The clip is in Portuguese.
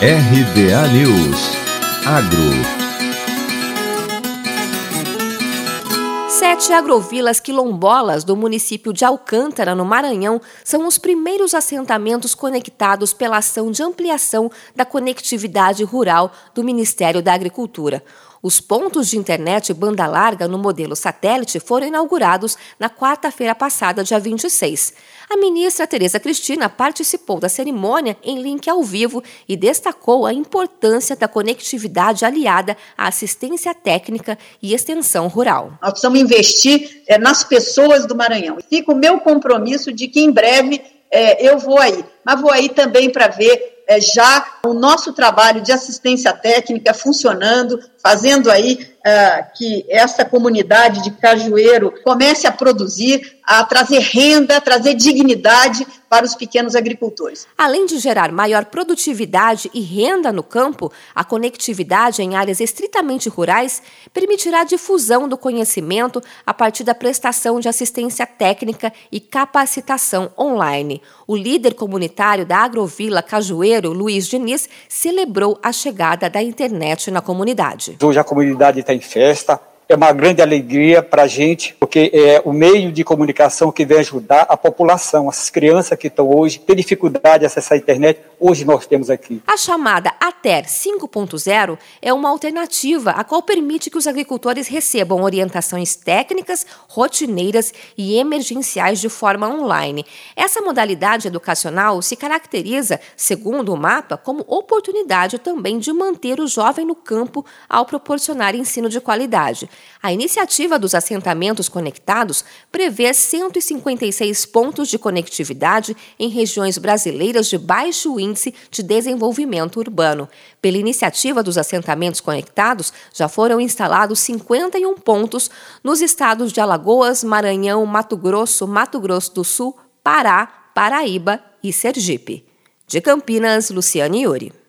RBA News. Agro Sete agrovilas quilombolas do município de Alcântara, no Maranhão, são os primeiros assentamentos conectados pela ação de ampliação da conectividade rural do Ministério da Agricultura. Os pontos de internet banda larga no modelo satélite foram inaugurados na quarta-feira passada, dia 26. A ministra Tereza Cristina participou da cerimônia em link ao vivo e destacou a importância da conectividade aliada à assistência técnica e extensão rural. Nós precisamos investir é, nas pessoas do Maranhão. Fica o meu compromisso de que em breve é, eu vou aí, mas vou aí também para ver é, já o nosso trabalho de assistência técnica funcionando, fazendo aí é, que essa comunidade de Cajueiro comece a produzir, a trazer renda, a trazer dignidade para os pequenos agricultores. Além de gerar maior produtividade e renda no campo, a conectividade em áreas estritamente rurais permitirá a difusão do conhecimento a partir da prestação de assistência técnica e capacitação online. O líder comunitário da Agrovila Cajueiro, Luiz Diniz, celebrou a chegada da internet na comunidade. Hoje a comunidade está em festa, é uma grande alegria para a gente, porque é o meio de comunicação que vem ajudar a população, as crianças que estão hoje, têm dificuldade de acessar a internet, hoje nós temos aqui. A chamada ATER 5.0 é uma alternativa a qual permite que os agricultores recebam orientações técnicas, rotineiras e emergenciais de forma online. Essa modalidade educacional se caracteriza, segundo o mapa, como oportunidade também de manter o jovem no campo ao proporcionar ensino de qualidade. A iniciativa dos assentamentos conectados prevê 156 pontos de conectividade em regiões brasileiras de baixo índice de desenvolvimento urbano. Pela iniciativa dos assentamentos conectados, já foram instalados 51 pontos nos estados de Alagoas, Maranhão, Mato Grosso, Mato Grosso do Sul, Pará, Paraíba e Sergipe. De Campinas, Luciane Yuri.